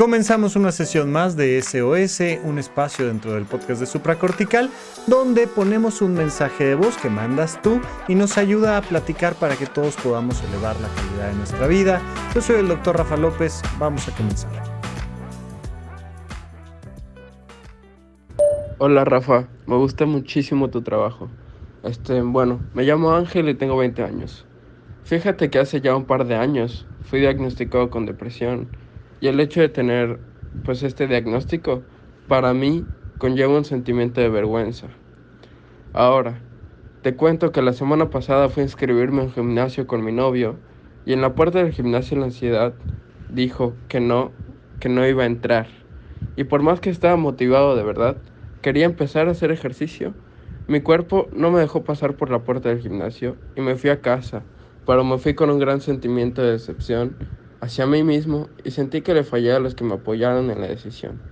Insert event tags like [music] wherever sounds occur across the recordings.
Comenzamos una sesión más de SOS, un espacio dentro del podcast de Supracortical, donde ponemos un mensaje de voz que mandas tú y nos ayuda a platicar para que todos podamos elevar la calidad de nuestra vida. Yo soy el doctor Rafa López, vamos a comenzar. Hola Rafa, me gusta muchísimo tu trabajo. Este, bueno, me llamo Ángel y tengo 20 años. Fíjate que hace ya un par de años fui diagnosticado con depresión y el hecho de tener pues este diagnóstico para mí conlleva un sentimiento de vergüenza. Ahora, te cuento que la semana pasada fui a inscribirme en gimnasio con mi novio y en la puerta del gimnasio la ansiedad dijo que no, que no iba a entrar. Y por más que estaba motivado de verdad, quería empezar a hacer ejercicio. Mi cuerpo no me dejó pasar por la puerta del gimnasio y me fui a casa, pero me fui con un gran sentimiento de decepción hacia mí mismo y sentí que le fallé a los que me apoyaron en la decisión.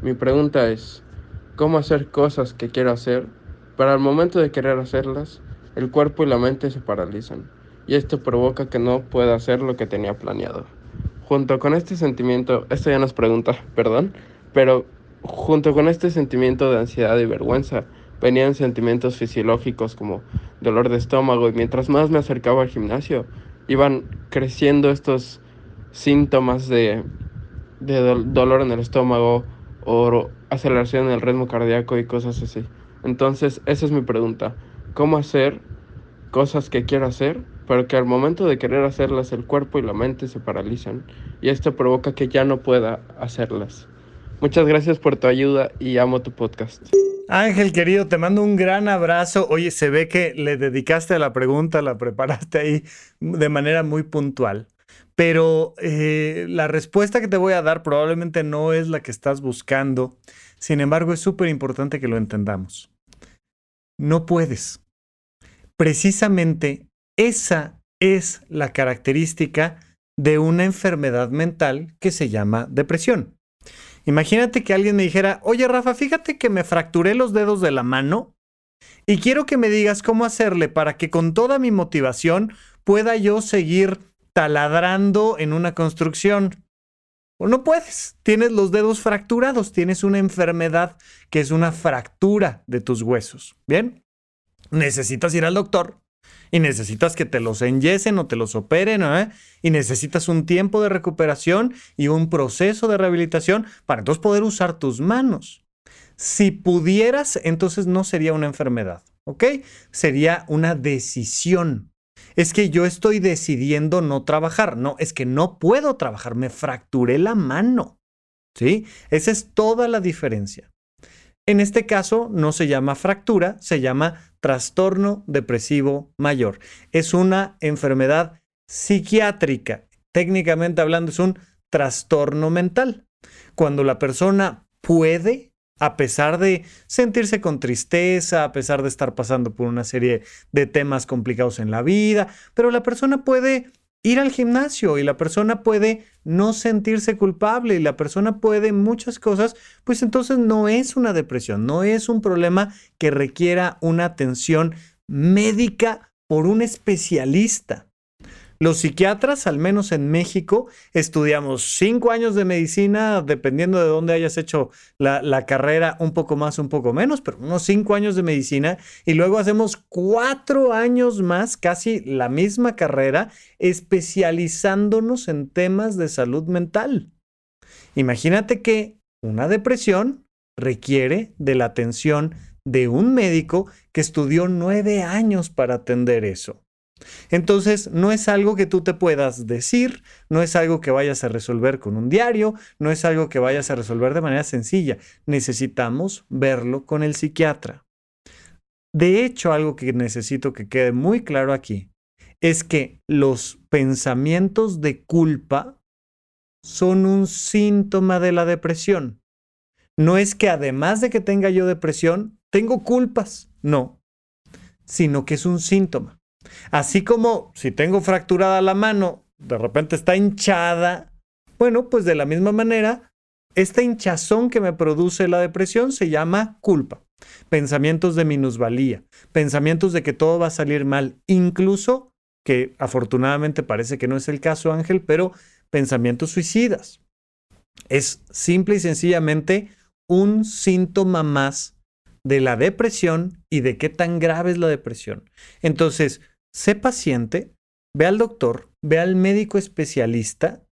Mi pregunta es, ¿cómo hacer cosas que quiero hacer, pero al momento de querer hacerlas, el cuerpo y la mente se paralizan, y esto provoca que no pueda hacer lo que tenía planeado? Junto con este sentimiento, esto ya nos pregunta, [laughs] perdón, pero junto con este sentimiento de ansiedad y vergüenza, venían sentimientos fisiológicos como dolor de estómago y mientras más me acercaba al gimnasio, iban creciendo estos síntomas de, dolor en el estómago o aceleración en el ritmo cardíaco y cosas así. Entonces, esa es mi pregunta. ¿Cómo hacer cosas que quiero hacer, pero que al momento de querer hacerlas el cuerpo y la mente se paralizan y esto provoca que ya no pueda hacerlas? Muchas gracias por tu ayuda y amo tu podcast. Ángel, querido, te mando un gran abrazo. Oye, se ve que le dedicaste a la pregunta, la preparaste ahí de manera muy puntual pero eh, la respuesta que te voy a dar probablemente no es la que estás buscando. Sin embargo, es súper importante que lo entendamos. No puedes. Precisamente esa es la característica de una enfermedad mental que se llama depresión. Imagínate que alguien me dijera, oye Rafa, fíjate que me fracturé los dedos de la mano y quiero que me digas cómo hacerle para que con toda mi motivación pueda yo seguir taladrando en una construcción. O no puedes, tienes los dedos fracturados, tienes una enfermedad que es una fractura de tus huesos. Bien, necesitas ir al doctor y necesitas que te los enyesen o te los operen, ¿eh? y necesitas un tiempo de recuperación y un proceso de rehabilitación para entonces poder usar tus manos. Si pudieras, entonces no sería una enfermedad, ¿ok? Sería una decisión es que yo estoy decidiendo no trabajar. No, es que no puedo trabajar, me fracturé la mano. ¿Sí? Esa es toda la diferencia. En este caso no se llama fractura, se llama trastorno depresivo mayor. Es una enfermedad psiquiátrica. Técnicamente hablando, es un trastorno mental. Cuando la persona puede a pesar de sentirse con tristeza, a pesar de estar pasando por una serie de temas complicados en la vida, pero la persona puede ir al gimnasio y la persona puede no sentirse culpable y la persona puede muchas cosas, pues entonces no es una depresión, no es un problema que requiera una atención médica por un especialista. Los psiquiatras, al menos en México, estudiamos cinco años de medicina, dependiendo de dónde hayas hecho la, carrera, un poco más, un poco menos, pero unos cinco años de medicina, y luego hacemos cuatro años más, casi la misma carrera, especializándonos en temas de salud mental. Imagínate que una depresión requiere de la atención de un médico que estudió nueve años para atender eso. Entonces, no es algo que tú te puedas decir, no es algo que vayas a resolver con un diario, no es algo que vayas a resolver de manera sencilla. Necesitamos verlo con el psiquiatra. De hecho, algo que necesito que quede muy claro aquí es que los pensamientos de culpa son un síntoma de la depresión. No es que además de que tenga yo depresión, tengo culpas, no, sino que es un síntoma. Así como si tengo fracturada la mano, de repente está hinchada, bueno, pues de la misma manera, esta hinchazón que me produce la depresión se llama culpa. Pensamientos de minusvalía, pensamientos de que todo va a salir mal, incluso que afortunadamente parece que no es el caso, Ángel, pero pensamientos suicidas. Es simple y sencillamente un síntoma más de la depresión y de qué tan grave es la depresión. Entonces, sé paciente, ve al doctor, ve al médico especialista,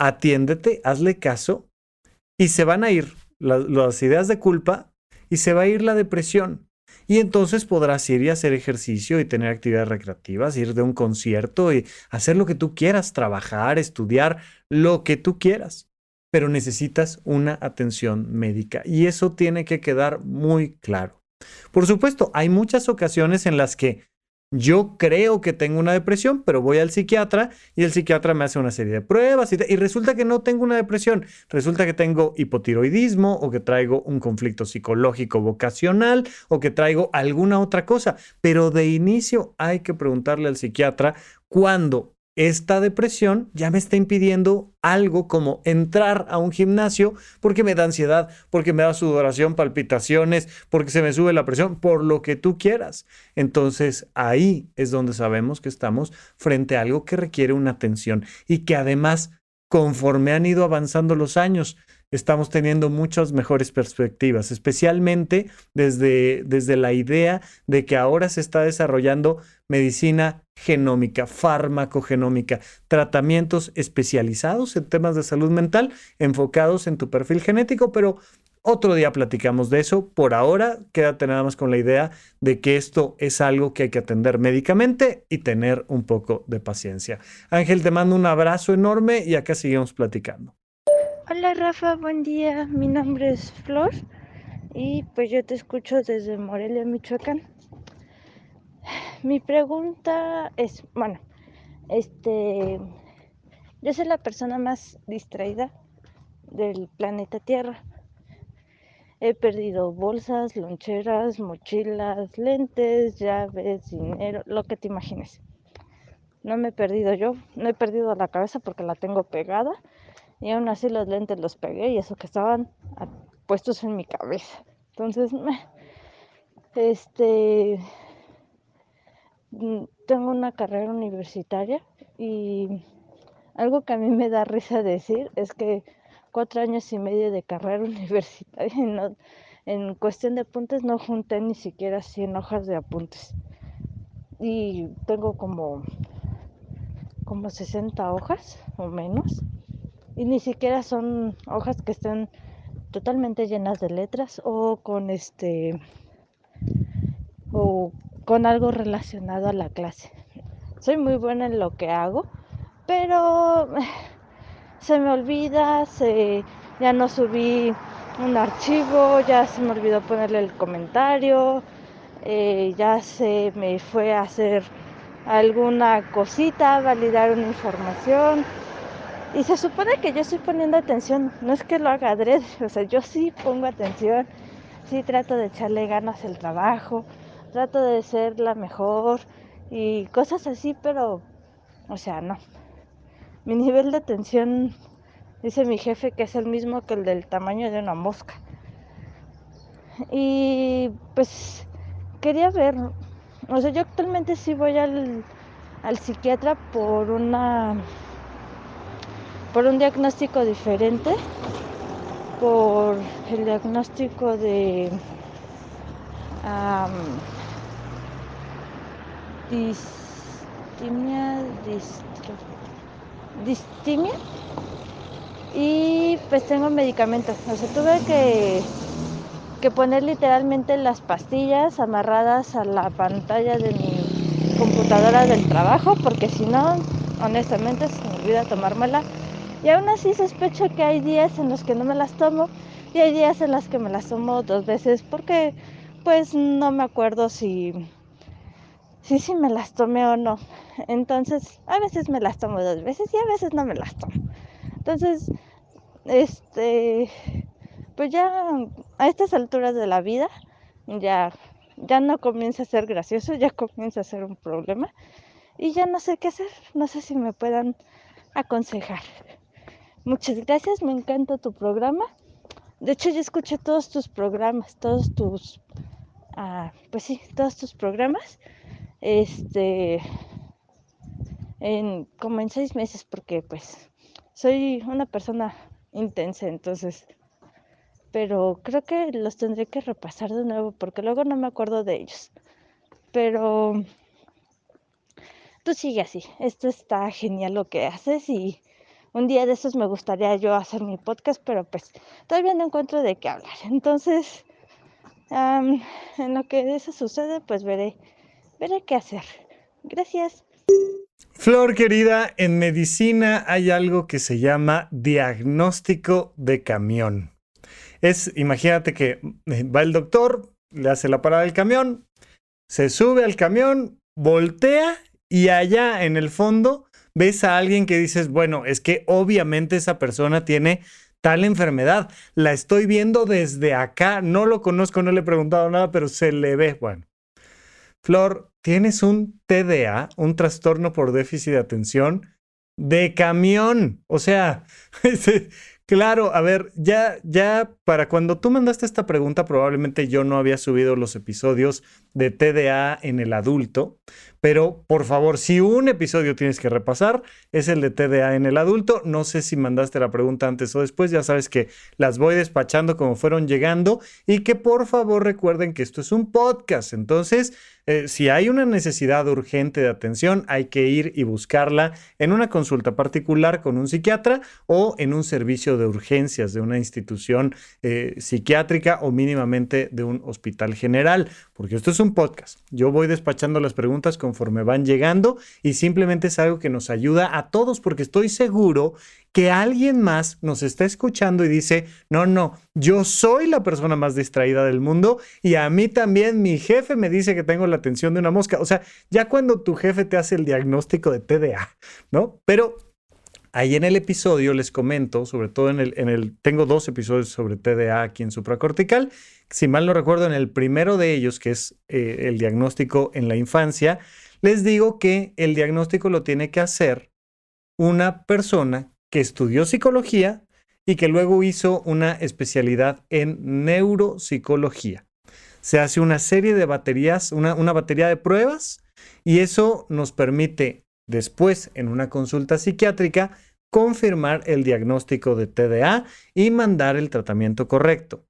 atiéndete, hazle caso y se van a ir las, ideas de culpa y se va a ir la depresión. Y entonces podrás ir y hacer ejercicio y tener actividades recreativas, ir de un concierto y hacer lo que tú quieras, trabajar, estudiar, lo que tú quieras. Pero necesitas una atención médica y eso tiene que quedar muy claro. Por supuesto, hay muchas ocasiones en las que yo creo que tengo una depresión, pero voy al psiquiatra y el psiquiatra me hace una serie de pruebas y, resulta que no tengo una depresión. Resulta que tengo hipotiroidismo o que traigo un conflicto psicológico vocacional o que traigo alguna otra cosa. Pero de inicio hay que preguntarle al psiquiatra cuándo esta depresión ya me está impidiendo algo como entrar a un gimnasio porque me da ansiedad, porque me da sudoración, palpitaciones, porque se me sube la presión, por lo que tú quieras. Entonces ahí es donde sabemos que estamos frente a algo que requiere una atención y que además, conforme han ido avanzando los años, estamos teniendo muchas mejores perspectivas, especialmente desde, desde la idea de que ahora se está desarrollando medicina genómica, farmacogenómica, tratamientos especializados en temas de salud mental enfocados en tu perfil genético, pero otro día platicamos de eso. Por ahora, quédate nada más con la idea de que esto es algo que hay que atender médicamente y tener un poco de paciencia. Ángel, te mando un abrazo enorme y acá seguimos platicando. Hola Rafa, buen día. Mi nombre es Flor y pues yo te escucho desde Morelia, Michoacán. Mi pregunta es, bueno, este, yo soy la persona más distraída del planeta Tierra. He perdido bolsas, loncheras, mochilas, lentes, llaves, dinero, lo que te imagines. No me he perdido yo, no he perdido la cabeza porque la tengo pegada y aún así los lentes los pegué y eso que estaban puestos en mi cabeza. Entonces, este, mm, tengo una carrera universitaria y algo que a mí me da risa decir es que cuatro años y medio de carrera [laughs] universitaria en cuestión de apuntes no junté ni siquiera 100 hojas de apuntes. Y tengo como, como 60 hojas o menos y ni siquiera son hojas que estén totalmente llenas de letras o con este o con algo relacionado a la clase. Soy muy buena en lo que hago, pero [sighs] se me olvida, se, ya no subí un archivo, ya se me olvidó ponerle el comentario, eh, ya se me fue a hacer alguna cosita, validar una información y se supone que yo estoy poniendo atención, no es que lo haga adrede, o sea, yo sí pongo atención, sí trato de echarle ganas al trabajo, trato de ser la mejor y cosas así, pero, o sea, no. Mi nivel de atención, dice mi jefe, que es el mismo que el del tamaño de una mosca. Y pues quería ver, o sea, yo actualmente sí voy al, al psiquiatra por una por un diagnóstico diferente, por el diagnóstico de distimia, distimia y pues tengo medicamentos. O sea, tuve que, que poner literalmente las pastillas amarradas a la pantalla de mi computadora del trabajo porque si no, honestamente se me olvida tomármela y aún así sospecho que hay días en los que no me las tomo y hay días en los que me las tomo dos veces porque pues no me acuerdo si si, si me las tomé o no. Entonces, a veces me las tomo dos veces y a veces no me las tomo. Entonces, este, pues ya a estas alturas de la vida, ya, ya no comienza a ser gracioso, ya comienza a ser un problema y ya no sé qué hacer. No sé si me puedan aconsejar. Muchas gracias, me encanta tu programa. De hecho, yo escuché todos tus programas, todos tus, ah, pues sí, todos tus programas, este, en, como en seis meses, porque pues soy una persona intensa, entonces. Pero creo que los tendré que repasar de nuevo porque luego no me acuerdo de ellos. Pero tú sigue así. Esto está genial lo que haces y un día de esos me gustaría yo hacer mi podcast, pero pues todavía no encuentro de qué hablar. Entonces, en lo que eso sucede, pues veré, veré qué hacer. Gracias. Flor querida, en medicina hay algo que se llama diagnóstico de camión. Es, imagínate que eh, va el doctor, le hace la parada del camión, se sube al camión, voltea y allá en el fondo ves a alguien que dices, bueno, es que obviamente esa persona tiene tal enfermedad. La estoy viendo desde acá, no lo conozco, no le he preguntado nada, pero se le ve. Bueno, Flor, tienes un TDA, un trastorno por déficit de atención de camión. O sea, [laughs] Claro, a ver, ya, ya para cuando tú mandaste esta pregunta, probablemente yo no había subido los episodios de TDA en el adulto, pero por favor, si un episodio tienes que repasar, es el de TDA en el adulto. No sé si mandaste la pregunta antes o después, ya sabes que las voy despachando como fueron llegando y que por favor recuerden que esto es un podcast. Entonces, eh, si hay una necesidad urgente de atención, hay que ir y buscarla en una consulta particular con un psiquiatra o en un servicio de urgencias de una institución eh, psiquiátrica o mínimamente de un hospital general, porque esto es un podcast. Yo voy despachando las preguntas conforme van llegando y simplemente es algo que nos ayuda a todos porque estoy seguro que alguien más nos está escuchando y dice, no, no, yo soy la persona más distraída del mundo y a mí también mi jefe me dice que tengo la atención de una mosca. O sea, ya cuando tu jefe te hace el diagnóstico de TDA, ¿no? Pero ahí en el episodio les comento, sobre todo en el, en el, tengo dos episodios sobre TDA aquí en supracortical. Si mal no recuerdo, en el primero de ellos, que es eh, el diagnóstico en la infancia, les digo que el diagnóstico lo tiene que hacer una persona que estudió psicología y que luego hizo una especialidad en neuropsicología. Se hace una serie de baterías, una, batería de pruebas y eso nos permite después en una consulta psiquiátrica confirmar el diagnóstico de TDA y mandar el tratamiento correcto.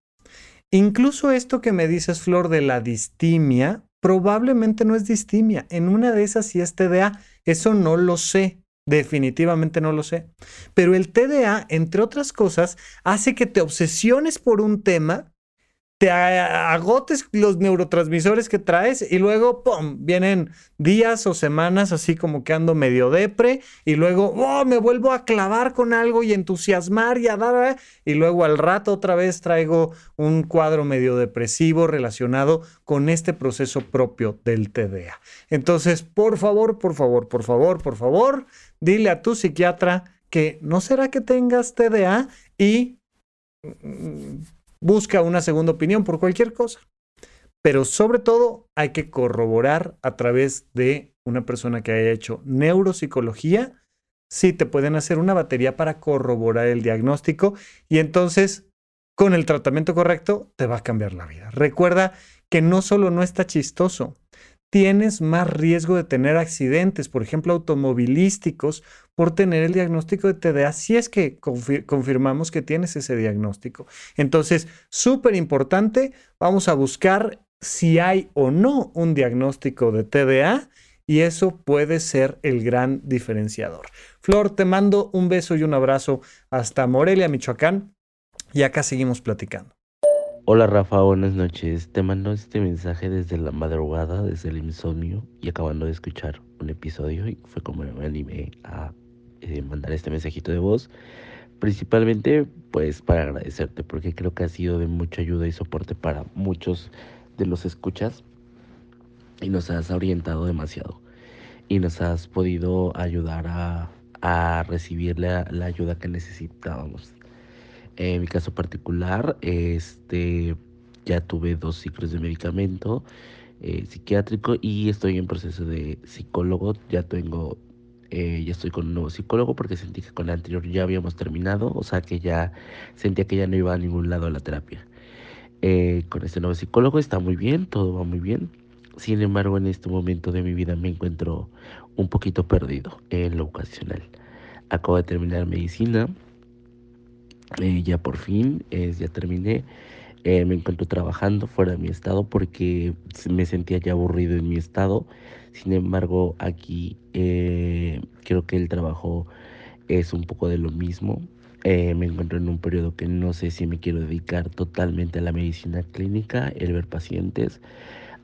Incluso esto que me dices, Flor, de la distimia, probablemente no es distimia. En una de esas sí es TDA. Eso no lo sé. Definitivamente no lo sé. Pero el TDA, entre otras cosas, hace que te obsesiones por un tema, te agotes los neurotransmisores que traes y luego, ¡pum!, vienen días o semanas así como que ando medio depre y luego, ¡oh!, me vuelvo a clavar con algo y entusiasmar y a dar, y luego al rato otra vez traigo un cuadro medio depresivo relacionado con este proceso propio del TDA. Entonces, por favor, por favor, por favor, por favor, dile a tu psiquiatra que no será que tengas TDA y mm, busca una segunda opinión por cualquier cosa. Pero sobre todo hay que corroborar a través de una persona que haya hecho neuropsicología si te pueden hacer una batería para corroborar el diagnóstico y entonces con el tratamiento correcto te va a cambiar la vida. Recuerda que no solo no está chistoso, tienes más riesgo de tener accidentes, por ejemplo, automovilísticos, por tener el diagnóstico de TDA, si es que confirmamos que tienes ese diagnóstico. Entonces, súper importante, vamos a buscar si hay o no un diagnóstico de TDA y eso puede ser el gran diferenciador. Flor, te mando un beso y un abrazo hasta Morelia, Michoacán, y acá seguimos platicando. Hola Rafa, buenas noches. Te mando este mensaje desde la madrugada, desde el insomnio y acabando de escuchar un episodio y fue como me animé a eh, mandar este mensajito de voz. Principalmente pues para agradecerte porque creo que ha sido de mucha ayuda y soporte para muchos de los escuchas y nos has orientado demasiado y nos has podido ayudar a, a recibir la, la ayuda que necesitábamos. En mi caso particular, este, ya tuve dos ciclos de medicamento eh, psiquiátrico y estoy en proceso de psicólogo. Ya tengo, eh, ya estoy con un nuevo psicólogo porque sentí que con el anterior ya habíamos terminado, o sea que ya sentía que ya no iba a ningún lado la terapia. Eh, con este nuevo psicólogo está muy bien, todo va muy bien. Sin embargo, en este momento de mi vida me encuentro un poquito perdido en lo ocasional. Acabo de terminar medicina Eh, ya por fin, ya terminé. Eh, me encuentro trabajando fuera de mi estado porque me sentía ya aburrido en mi estado. Sin embargo, aquí eh, creo que el trabajo es un poco de lo mismo. me encuentro en un periodo que no sé si me quiero dedicar totalmente a la medicina clínica, el ver pacientes.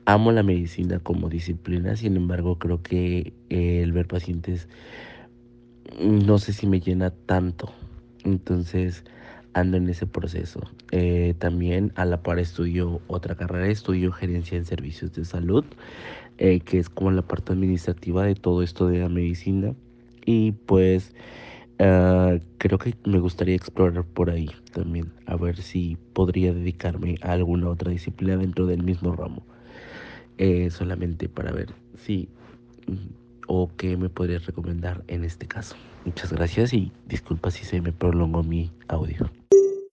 Amo la medicina como disciplina, sin embargo creo que el ver pacientes no sé si me llena tanto. Entonces ando en ese proceso. Eh, también a la par estudio otra carrera, estudio gerencia en servicios de salud, eh, que es como la parte administrativa de todo esto de la medicina. Y pues ah, creo que me gustaría explorar por ahí también, a ver si podría dedicarme a alguna otra disciplina dentro del mismo ramo. Eh, solamente para ver si o qué me podrías recomendar en este caso. Muchas gracias y disculpa si se me prolongó mi audio.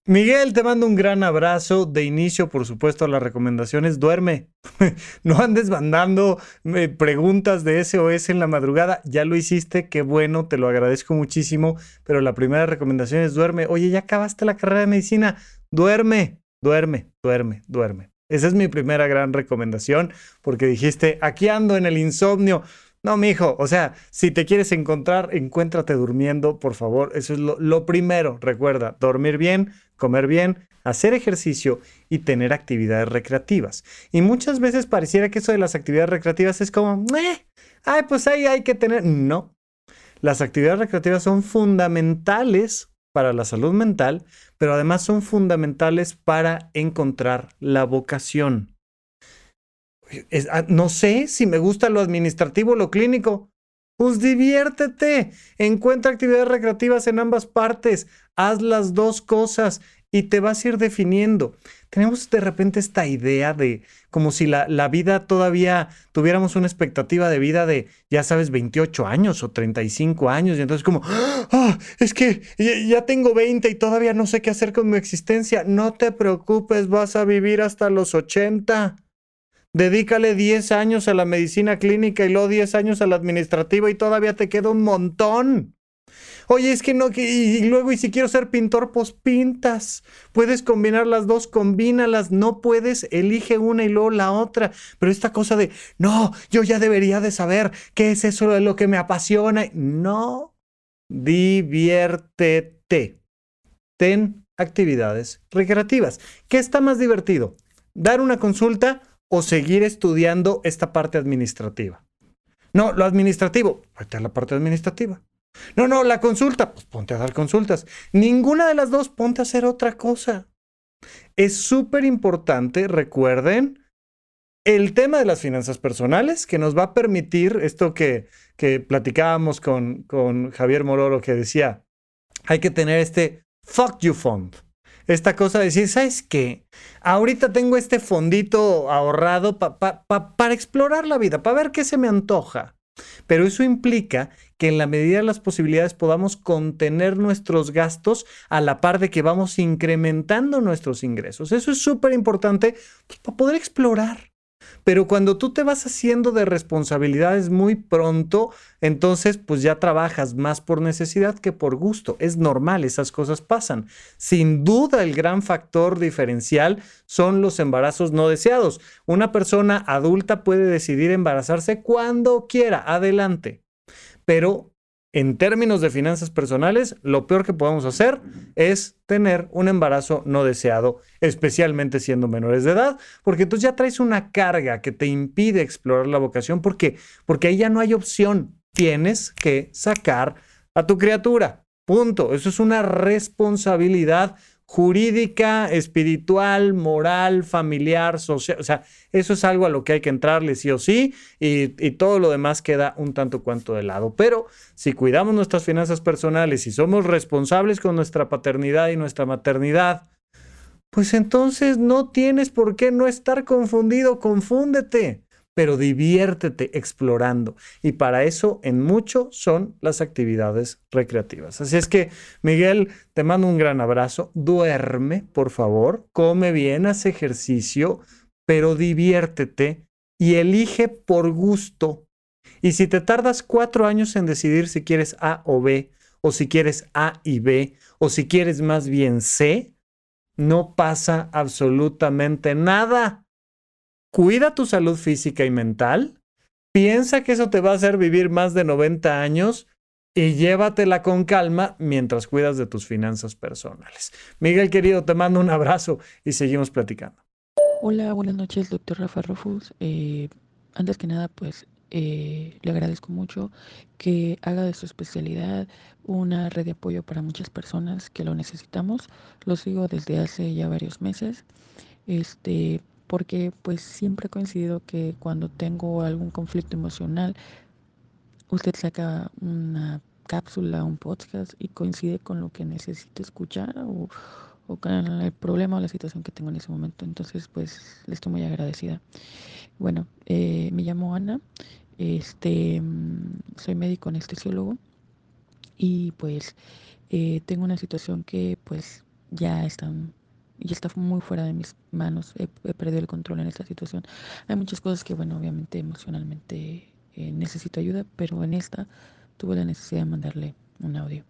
Miguel, te mando un gran abrazo. De inicio, por supuesto, las recomendaciones. Duerme. [laughs] no andes mandando eh, preguntas de SOS en la madrugada. Ya lo hiciste, qué bueno, te lo agradezco muchísimo. Pero la primera recomendación es duerme. Oye, ya acabaste la carrera de medicina. Duerme, duerme, duerme, duerme. Esa es mi primera gran recomendación porque dijiste, aquí ando en el insomnio. No, mi hijo, o sea, si te quieres encontrar, encuéntrate durmiendo, por favor. Eso es lo, primero. Recuerda, dormir bien, comer bien, hacer ejercicio y tener actividades recreativas. Y muchas veces pareciera que eso de las actividades recreativas es como, eh, ay, pues ahí hay que tener. No. Las actividades recreativas son fundamentales para la salud mental, pero además son fundamentales para encontrar la vocación. Ah, no sé si me gusta lo administrativo o lo clínico. Pues diviértete, encuentra actividades recreativas en ambas partes, haz las dos cosas y te vas a ir definiendo. Tenemos de repente esta idea de como si la, la, vida todavía tuviéramos una expectativa de vida de, ya sabes, 28 años o 35 años. Y entonces como, ah, es que ya tengo 20 y todavía no sé qué hacer con mi existencia. No te preocupes, vas a vivir hasta los 80. Dedícale 10 años a la medicina clínica y luego 10 años a la administrativa y todavía te queda un montón. Oye, es que no, y luego, y si quiero ser pintor, pues pintas. Puedes combinar las dos, combínalas. No puedes, elige una y luego la otra. Pero esta cosa de, no, yo ya debería de saber qué es eso de lo que me apasiona. No, diviértete. Ten actividades recreativas. ¿Qué está más divertido? ¿Dar una consulta o seguir estudiando esta parte administrativa. No, lo administrativo, vete a la parte administrativa. No, no, la consulta, pues ponte a dar consultas. Ninguna de las dos, ponte a hacer otra cosa. Es súper importante, recuerden, el tema de las finanzas personales que nos va a permitir esto que, que platicábamos con, con Javier Mororo que decía, hay que tener este fuck you fund esta cosa de decir, ¿sabes qué? Ahorita tengo este fondito ahorrado para explorar la vida, para ver qué se me antoja. Pero eso implica que en la medida de las posibilidades podamos contener nuestros gastos a la par de que vamos incrementando nuestros ingresos. Eso es súper importante pues, para poder explorar. Pero cuando tú te vas haciendo de responsabilidades muy pronto, entonces pues ya trabajas más por necesidad que por gusto. Es normal, esas cosas pasan. Sin duda el gran factor diferencial son los embarazos no deseados. Una persona adulta puede decidir embarazarse cuando quiera, adelante. Pero en términos de finanzas personales, lo peor que podemos hacer es tener un embarazo no deseado, especialmente siendo menores de edad, porque entonces ya traes una carga que te impide explorar la vocación, porque porque ahí ya no hay opción, tienes que sacar a tu criatura. Punto. Eso es una responsabilidad jurídica, espiritual, moral, familiar, social. O sea, eso es algo a lo que hay que entrarle sí o sí y, todo lo demás queda un tanto cuanto de lado. Pero si cuidamos nuestras finanzas personales y somos responsables con nuestra paternidad y nuestra maternidad, pues entonces no tienes por qué no estar confundido, confúndete pero diviértete explorando. Y para eso, en mucho, son las actividades recreativas. Así es que, Miguel, te mando un gran abrazo. Duerme, por favor. Come bien, haz ejercicio, pero diviértete y elige por gusto. Y si te tardas cuatro años en decidir si quieres A o B, o si quieres A y B, o si quieres más bien C, no pasa absolutamente nada. Cuida tu salud física y mental, piensa que eso te va a hacer vivir más de 90 años y llévatela con calma mientras cuidas de tus finanzas personales. Miguel querido, te mando un abrazo y seguimos platicando. Hola, buenas noches, doctor Rafa Rufus. Eh, antes que nada, pues eh, le agradezco mucho que haga de su especialidad una red de apoyo para muchas personas que lo necesitamos. Lo sigo desde hace ya varios meses. Este, porque pues siempre he coincidido que cuando tengo algún conflicto emocional, usted saca una cápsula, un podcast y coincide con lo que necesito escuchar o, con el problema o la situación que tengo en ese momento. Entonces, pues le estoy muy agradecida. Bueno, eh, me llamo Ana, este, mm, soy médico anestesiólogo y pues eh, tengo una situación que pues ya está, ya está muy fuera de mis manos, he, perdido el control en esta situación. Hay muchas cosas que, bueno, obviamente emocionalmente eh, necesito ayuda, pero en esta tuve la necesidad de mandarle un audio.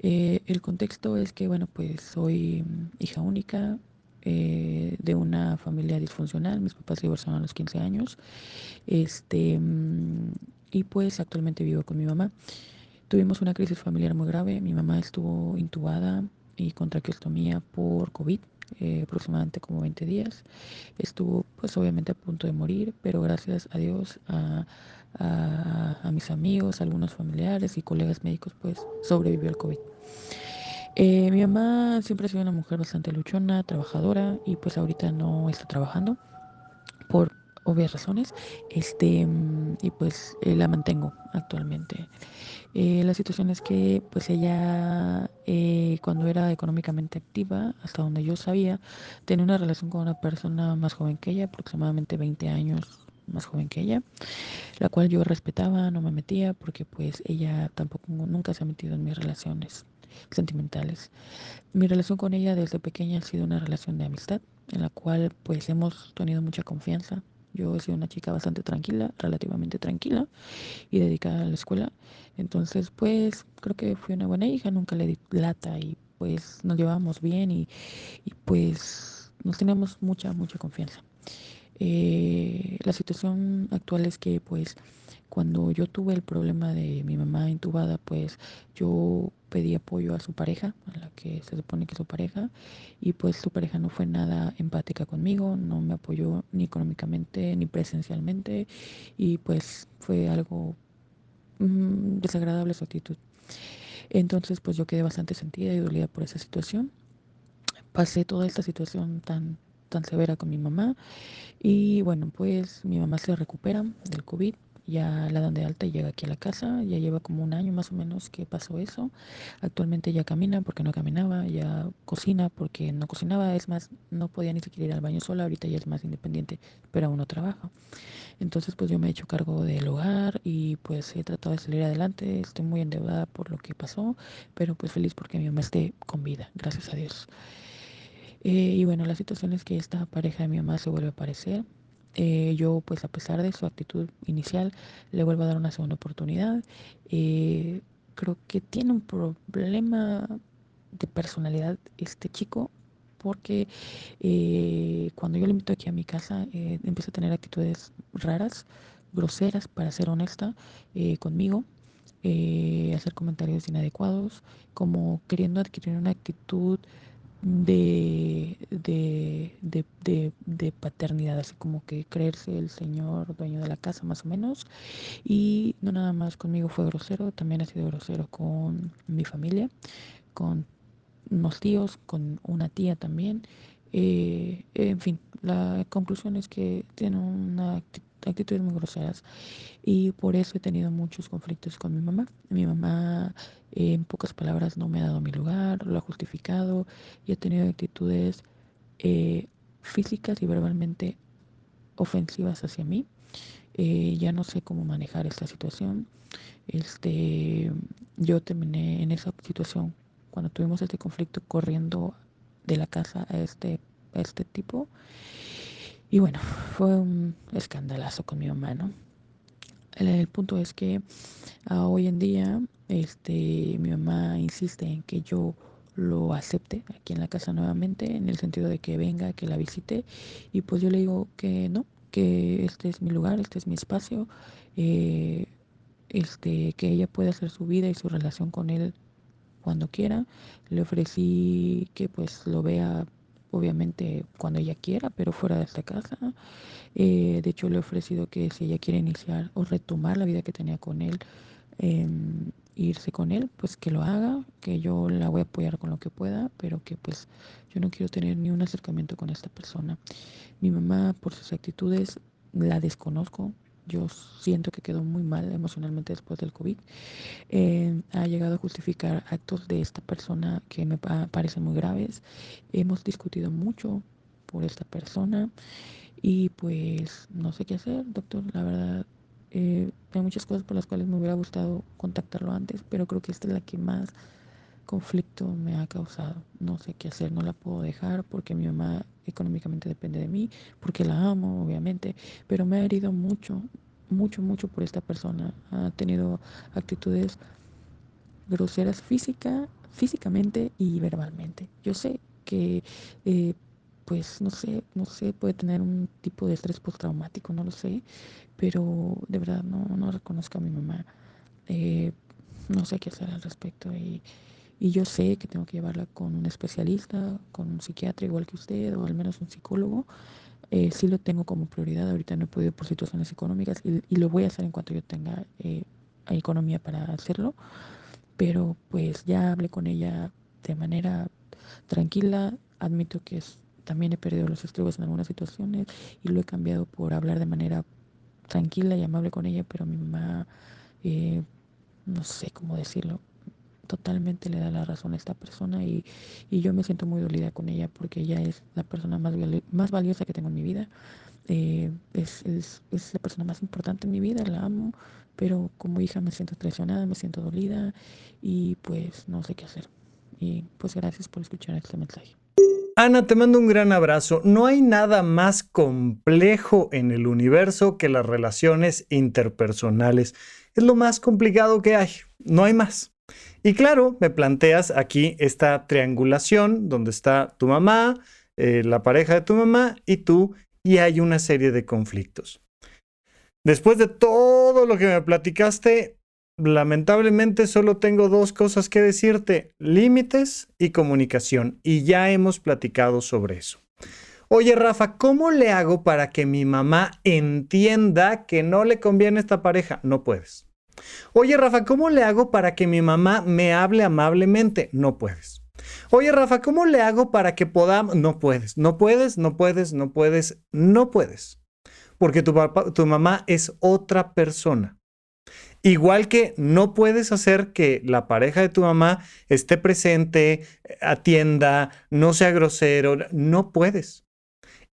Eh, el contexto es que, bueno, pues soy mm, hija única de una familia disfuncional, mis papás se divorciaron a los 15 años, este, mm, y pues actualmente vivo con mi mamá. Tuvimos una crisis familiar muy grave. Mi mamá estuvo intubada y traqueostomía por COVID, eh, aproximadamente como 20 días. Estuvo pues obviamente a punto de morir, pero gracias a Dios, a, mis amigos, algunos familiares y colegas médicos, pues sobrevivió al COVID. Eh, mi mamá siempre ha sido una mujer bastante luchona, trabajadora y pues ahorita no está trabajando por obvias razones este y pues eh, la mantengo actualmente eh, la situación es que pues ella eh, cuando era económicamente activa, hasta donde yo sabía, tenía una relación con una persona más joven que ella, aproximadamente 20 años más joven que ella, la cual yo respetaba, no me metía porque pues ella tampoco nunca se ha metido en mis relaciones sentimentales. Mi relación con ella desde pequeña ha sido una relación de amistad en la cual pues hemos tenido mucha confianza, yo he sido una chica bastante tranquila, relativamente tranquila y dedicada a la escuela. Entonces, pues creo que fui una buena hija, nunca le di lata y pues nos llevábamos bien y, pues nos teníamos mucha, mucha confianza. Eh, la situación actual es que pues cuando yo tuve el problema de mi mamá intubada, pues yo pedí apoyo a su pareja, a la que se supone que es su pareja, y pues su pareja no fue nada empática conmigo, no me apoyó ni económicamente ni presencialmente, y pues fue algo mm, desagradable su actitud. Entonces pues yo quedé bastante sentida y dolida por esa situación. Pasé toda esta situación tan tan severa con mi mamá y bueno pues mi mamá se recupera del COVID ya la dan de alta y llega aquí a la casa, ya lleva como un año más o menos que pasó eso. Actualmente ya camina porque no caminaba, ya cocina porque no cocinaba, es más, no podía ni siquiera ir al baño sola, ahorita ya es más independiente, pero aún no trabaja. Entonces pues yo me he hecho cargo del hogar y pues he tratado de salir adelante, estoy muy endeudada por lo que pasó, pero pues feliz porque mi mamá esté con vida, gracias a Dios. Eh, y bueno, la situación es que esta pareja de mi mamá se vuelve a aparecer, eh, yo, pues a pesar de su actitud inicial, le vuelvo a dar una segunda oportunidad. Eh, creo que tiene un problema de personalidad este chico, porque eh, cuando yo le invito aquí a mi casa, empieza a tener actitudes raras, groseras, para ser honesta, conmigo. hacer comentarios inadecuados, como queriendo adquirir una actitud de, de, de, de, paternidad, así como que creerse el señor dueño de la casa más o menos. Y no nada más conmigo fue grosero, también ha sido grosero con mi familia, con unos tíos, con una tía también. Eh, en fin, la conclusión es que tiene una actitudes muy groseras y por eso he tenido muchos conflictos con mi mamá. Mi mamá en pocas palabras no me ha dado mi lugar, lo ha justificado y ha tenido actitudes eh, físicas y verbalmente ofensivas hacia mí. Eh, ya no sé cómo manejar esta situación. Este, yo terminé en esa situación cuando tuvimos este conflicto corriendo de la casa a este, a este tipo. Y bueno, fue un escandalazo con mi mamá, ¿no? El, punto es que ah, hoy en día Este, mi mamá insiste en que yo lo acepte aquí en la casa nuevamente, en el sentido de que venga, que la visite, y pues yo le digo que no, que este es mi lugar, este es mi espacio, eh, este, que ella puede hacer su vida y su relación con él cuando quiera. Le ofrecí que pues lo vea obviamente cuando ella quiera, pero fuera de esta casa. Eh, de hecho, le he ofrecido que si ella quiere iniciar o retomar la vida que tenía con él, em, irse con él, pues que lo haga, que yo la voy a apoyar con lo que pueda, pero que pues yo no quiero tener ni un acercamiento con esta persona. Mi mamá, por sus actitudes, la desconozco, yo siento que quedó muy mal emocionalmente después del COVID, eh, ha llegado a justificar actos de esta persona que me parecen muy graves. Hemos discutido mucho por esta persona y pues no sé qué hacer, doctor. La verdad, eh, hay muchas cosas por las cuales me hubiera gustado contactarlo antes, pero creo que esta es la que más conflicto me ha causado. No sé qué hacer, no la puedo dejar porque mi mamá económicamente depende de mí, porque la amo, obviamente, pero me ha herido mucho, mucho, mucho por esta persona. Ha tenido actitudes groseras física, físicamente y verbalmente. Yo sé que, eh, pues, no sé, no sé, puede tener un tipo de estrés postraumático, no lo sé, pero de verdad no, no reconozco a mi mamá. Eh, no sé qué hacer al respecto y y yo sé que tengo que llevarla con un especialista, con un psiquiatra igual que usted, o al menos un psicólogo. Eh, sí lo tengo como prioridad, ahorita no he podido por situaciones económicas y, lo voy a hacer en cuanto yo tenga eh, economía para hacerlo. Pero pues ya hablé con ella de manera tranquila, admito que también he perdido los estribos en algunas situaciones y lo he cambiado por hablar de manera tranquila y amable con ella, pero mi mamá, eh, no sé cómo decirlo, totalmente le da la razón a esta persona y, yo me siento muy dolida con ella porque ella es la persona más, más valiosa que tengo en mi vida. Eh, es, es, es, la persona más importante en mi vida, la amo, pero como hija me siento traicionada, me siento dolida y pues no sé qué hacer. Y pues gracias por escuchar este mensaje. Ana, te mando un gran abrazo. No hay nada más complejo en el universo que las relaciones interpersonales. Es lo más complicado que hay. No hay más. Y claro, me planteas aquí esta triangulación donde está tu mamá, eh, la pareja de tu mamá y tú, y hay una serie de conflictos. Después de todo lo que me platicaste, lamentablemente solo tengo dos cosas que decirte, límites y comunicación, y ya hemos platicado sobre eso. Oye, Rafa, ¿cómo le hago para que mi mamá entienda que no le conviene esta pareja? No puedes. Oye, Rafa, ¿cómo le hago para que mi mamá me hable amablemente? No puedes. Oye, Rafa, ¿cómo le hago para que podamos? No puedes, no puedes, no puedes, no puedes, no puedes. Porque tu, papá, tu mamá es otra persona. Igual que no puedes hacer que la pareja de tu mamá esté presente, atienda, no sea grosero, no puedes.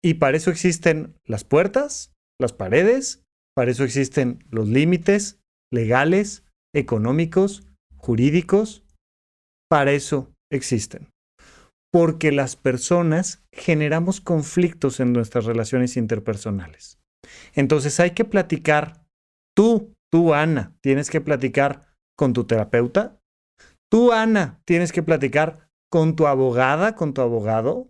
Y para eso existen las puertas, las paredes, para eso existen los límites, legales, económicos, jurídicos, para eso existen. Porque las personas generamos conflictos en nuestras relaciones interpersonales. Entonces hay que platicar, tú, tú Ana, tienes que platicar con tu terapeuta, tú Ana, tienes que platicar con tu abogada, con tu abogado,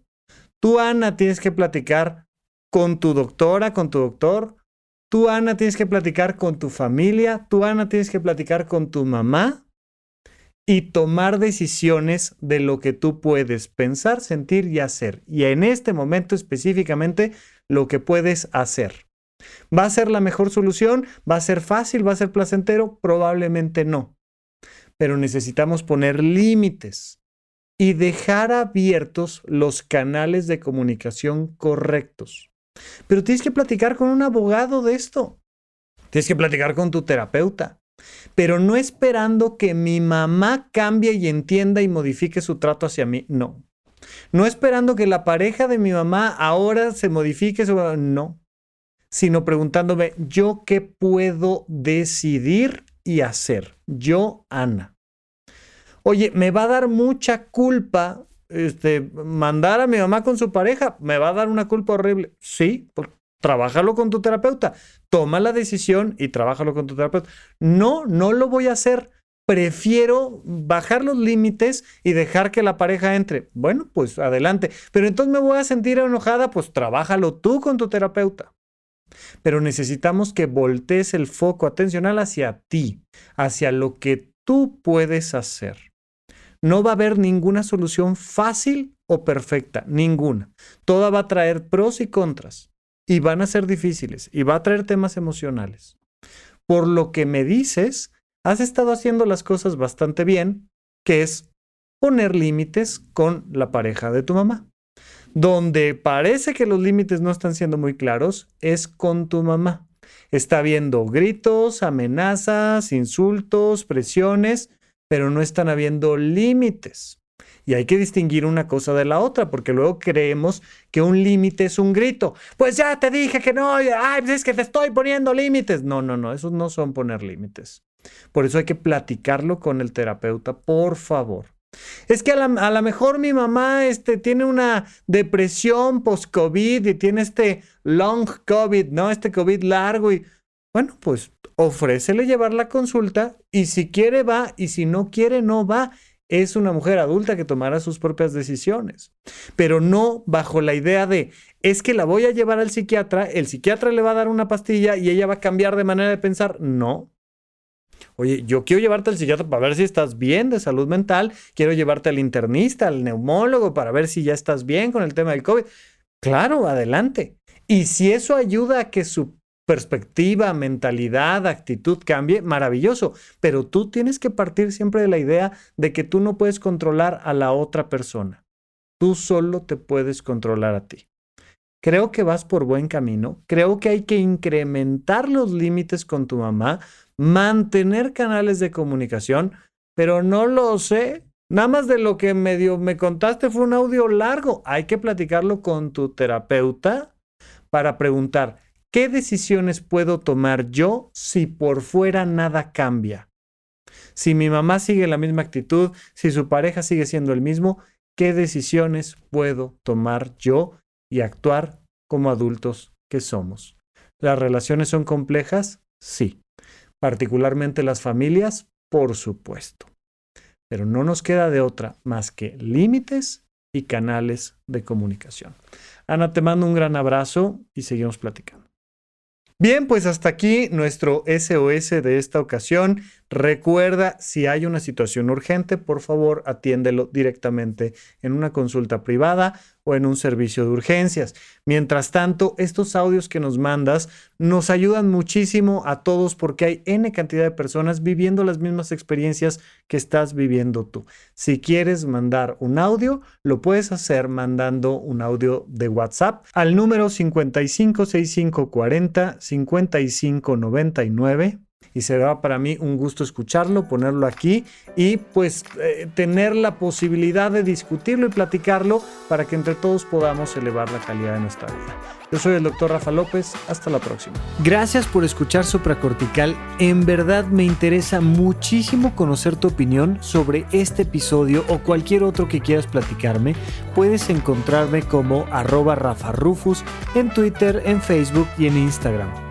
tú Ana, tienes que platicar con tu doctora, con tu doctor, Tú, Ana, tienes que platicar con tu familia, tú, Ana, tienes que platicar con tu mamá y tomar decisiones de lo que tú puedes pensar, sentir y hacer. Y en este momento específicamente, lo que puedes hacer. ¿Va a ser la mejor solución? ¿Va a ser fácil? ¿Va a ser placentero? Probablemente no. Pero necesitamos poner límites y dejar abiertos los canales de comunicación correctos. Pero tienes que platicar con un abogado de esto. Tienes que platicar con tu terapeuta. Pero no esperando que mi mamá cambie y entienda y modifique su trato hacia mí. No. No esperando que la pareja de mi mamá ahora se modifique. Su... No. Sino preguntándome, ¿yo qué puedo decidir y hacer? Yo, Ana. Oye, me va a dar mucha culpa este, mandar a mi mamá con su pareja, me va a dar una culpa horrible. Sí, pues, trabájalo con tu terapeuta. Toma la decisión y trabájalo con tu terapeuta. No, no lo voy a hacer. prefiero bajar los límites y dejar que la pareja entre. Bueno, pues adelante. Pero entonces me voy a sentir enojada, pues trabájalo tú con tu terapeuta. Pero necesitamos que voltees el foco atencional hacia ti, hacia lo que tú puedes hacer. No va a haber ninguna solución fácil o perfecta, ninguna. Toda va a traer pros y contras y van a ser difíciles y va a traer temas emocionales. Por lo que me dices, has estado haciendo las cosas bastante bien, que es poner límites con la pareja de tu mamá. Donde parece que los límites no están siendo muy claros es con tu mamá. Está habiendo gritos, amenazas, insultos, presiones, pero no están habiendo límites. Y hay que distinguir una cosa de la otra, porque luego creemos que un límite es un grito. Pues ya te dije que no, ay, pues es que te estoy poniendo límites. No, no, no, esos no son poner límites. Por eso hay que platicarlo con el terapeuta, por favor. Es que a lo mejor mi mamá este, tiene una depresión post-COVID y tiene este long COVID, ¿no? Este COVID largo y bueno, pues ofrécele llevar la consulta y si quiere va y si no quiere no va. Es una mujer adulta que tomará sus propias decisiones, pero no bajo la idea de es que la voy a llevar al psiquiatra, el psiquiatra le va a dar una pastilla y ella va a cambiar de manera de pensar. No, Oye, yo quiero llevarte al psiquiatra para ver si estás bien de salud mental, quiero llevarte al internista, al neumólogo para ver si ya estás bien con el tema del COVID. Claro, adelante. Y si eso ayuda a que su perspectiva, mentalidad, actitud cambie, maravilloso. Pero tú tienes que partir siempre de la idea de que tú no puedes controlar a la otra persona. Tú solo te puedes controlar a ti. Creo que vas por buen camino. Creo que hay que incrementar los límites con tu mamá mantener canales de comunicación, pero no lo sé. Nada más de lo que medio me contaste fue un audio largo. Hay que platicarlo con tu terapeuta para preguntar, ¿qué decisiones puedo tomar yo si por fuera nada cambia? Si mi mamá sigue la misma actitud, si su pareja sigue siendo el mismo, ¿qué decisiones puedo tomar yo y actuar como adultos que somos? ¿Las relaciones son complejas? Sí particularmente las familias, por supuesto. Pero no nos queda de otra más que límites y canales de comunicación. Ana, te mando un gran abrazo y seguimos platicando. Bien, pues hasta aquí nuestro SOS de esta ocasión. Recuerda, si hay una situación urgente, por favor atiéndelo directamente en una consulta privada o en un servicio de urgencias. Mientras tanto, estos audios que nos mandas nos ayudan muchísimo a todos porque hay N cantidad de personas viviendo las mismas experiencias que estás viviendo tú. Si quieres mandar un audio, lo puedes hacer mandando un audio de WhatsApp al número 556540 5599 y será para mí un gusto escucharlo, ponerlo aquí y pues eh, tener la posibilidad de discutirlo y platicarlo para que entre todos podamos elevar la calidad de nuestra vida. Yo soy el doctor Rafa López, hasta la próxima. Gracias por escuchar Supracortical, en verdad me interesa muchísimo conocer tu opinión sobre este episodio o cualquier otro que quieras platicarme. Puedes encontrarme como arroba Rafa en Twitter, en Facebook y en Instagram.